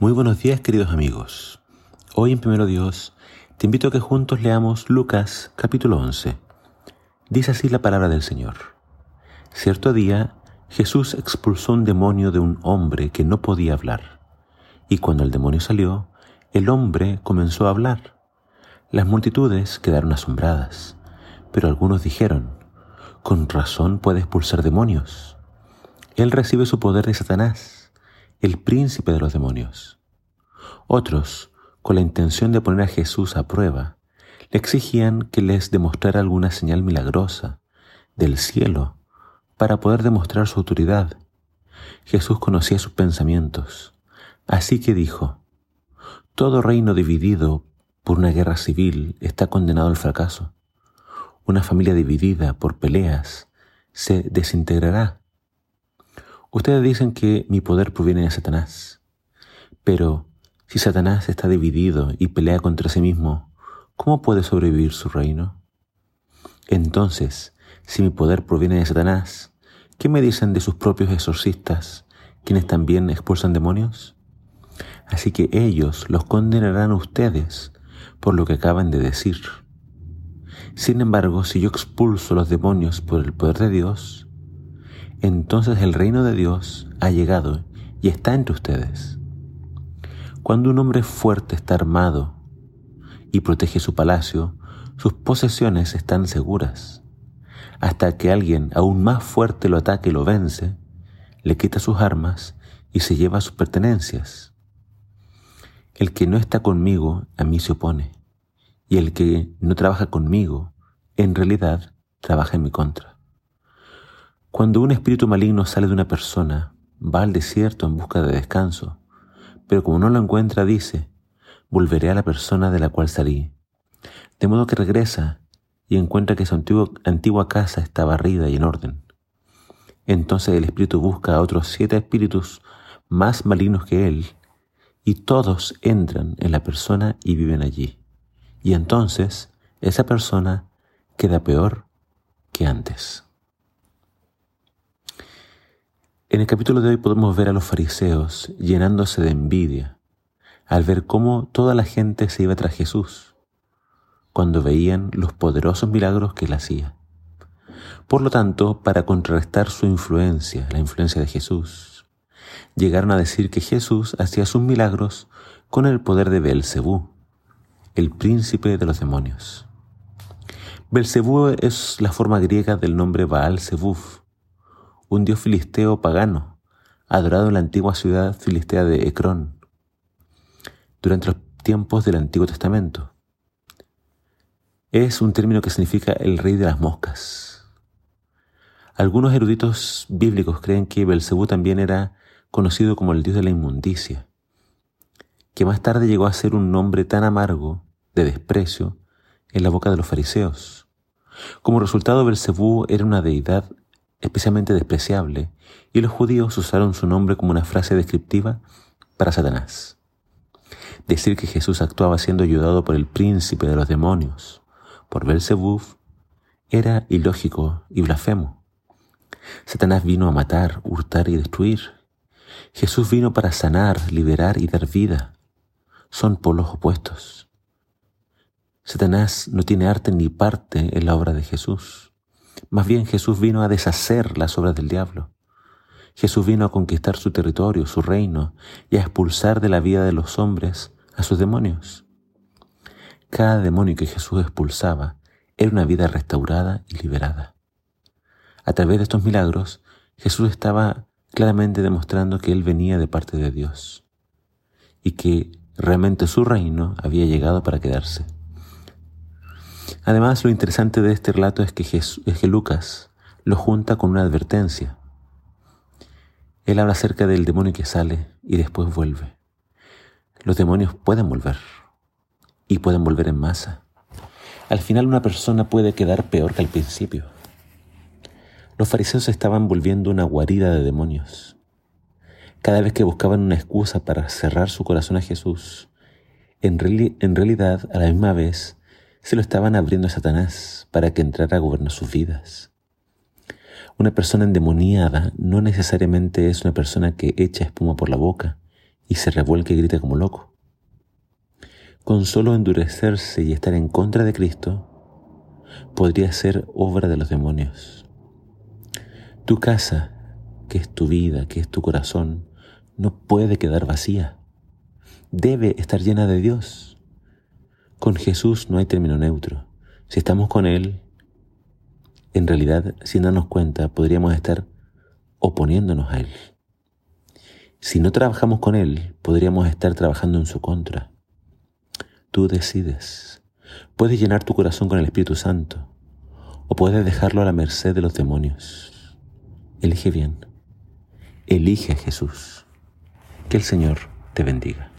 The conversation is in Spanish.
Muy buenos días queridos amigos. Hoy en Primero Dios te invito a que juntos leamos Lucas capítulo 11. Dice así la palabra del Señor. Cierto día Jesús expulsó un demonio de un hombre que no podía hablar. Y cuando el demonio salió, el hombre comenzó a hablar. Las multitudes quedaron asombradas, pero algunos dijeron, con razón puede expulsar demonios. Él recibe su poder de Satanás el príncipe de los demonios. Otros, con la intención de poner a Jesús a prueba, le exigían que les demostrara alguna señal milagrosa del cielo para poder demostrar su autoridad. Jesús conocía sus pensamientos, así que dijo, Todo reino dividido por una guerra civil está condenado al fracaso. Una familia dividida por peleas se desintegrará. Ustedes dicen que mi poder proviene de Satanás, pero si Satanás está dividido y pelea contra sí mismo, ¿cómo puede sobrevivir su reino? Entonces, si mi poder proviene de Satanás, ¿qué me dicen de sus propios exorcistas, quienes también expulsan demonios? Así que ellos los condenarán ustedes por lo que acaban de decir. Sin embargo, si yo expulso los demonios por el poder de Dios, entonces el reino de Dios ha llegado y está entre ustedes. Cuando un hombre fuerte está armado y protege su palacio, sus posesiones están seguras. Hasta que alguien aún más fuerte lo ataque y lo vence, le quita sus armas y se lleva sus pertenencias. El que no está conmigo a mí se opone, y el que no trabaja conmigo, en realidad trabaja en mi contra. Cuando un espíritu maligno sale de una persona, va al desierto en busca de descanso, pero como no lo encuentra, dice, volveré a la persona de la cual salí. De modo que regresa y encuentra que su antigua casa está barrida y en orden. Entonces el espíritu busca a otros siete espíritus más malignos que él, y todos entran en la persona y viven allí. Y entonces esa persona queda peor que antes. En el capítulo de hoy podemos ver a los fariseos llenándose de envidia al ver cómo toda la gente se iba tras Jesús cuando veían los poderosos milagros que él hacía. Por lo tanto, para contrarrestar su influencia, la influencia de Jesús, llegaron a decir que Jesús hacía sus milagros con el poder de Belcebú, el príncipe de los demonios. Belcebú es la forma griega del nombre Baal un dios filisteo pagano, adorado en la antigua ciudad filistea de Ecrón, durante los tiempos del Antiguo Testamento. Es un término que significa el rey de las moscas. Algunos eruditos bíblicos creen que Belcebú también era conocido como el dios de la inmundicia, que más tarde llegó a ser un nombre tan amargo de desprecio en la boca de los fariseos. Como resultado, Belcebú era una deidad especialmente despreciable, y los judíos usaron su nombre como una frase descriptiva para Satanás. Decir que Jesús actuaba siendo ayudado por el príncipe de los demonios, por Belzebub, era ilógico y blasfemo. Satanás vino a matar, hurtar y destruir. Jesús vino para sanar, liberar y dar vida. Son polos opuestos. Satanás no tiene arte ni parte en la obra de Jesús. Más bien Jesús vino a deshacer las obras del diablo. Jesús vino a conquistar su territorio, su reino, y a expulsar de la vida de los hombres a sus demonios. Cada demonio que Jesús expulsaba era una vida restaurada y liberada. A través de estos milagros, Jesús estaba claramente demostrando que Él venía de parte de Dios y que realmente su reino había llegado para quedarse. Además, lo interesante de este relato es que, que Lucas lo junta con una advertencia. Él habla acerca del demonio que sale y después vuelve. Los demonios pueden volver y pueden volver en masa. Al final una persona puede quedar peor que al principio. Los fariseos estaban volviendo una guarida de demonios. Cada vez que buscaban una excusa para cerrar su corazón a Jesús, en, en realidad a la misma vez se lo estaban abriendo a Satanás para que entrara a gobernar sus vidas. Una persona endemoniada no necesariamente es una persona que echa espuma por la boca y se revuelca y grita como loco. Con solo endurecerse y estar en contra de Cristo, podría ser obra de los demonios. Tu casa, que es tu vida, que es tu corazón, no puede quedar vacía. Debe estar llena de Dios. Con Jesús no hay término neutro. Si estamos con Él, en realidad, sin darnos cuenta, podríamos estar oponiéndonos a Él. Si no trabajamos con Él, podríamos estar trabajando en su contra. Tú decides. Puedes llenar tu corazón con el Espíritu Santo o puedes dejarlo a la merced de los demonios. Elige bien. Elige a Jesús. Que el Señor te bendiga.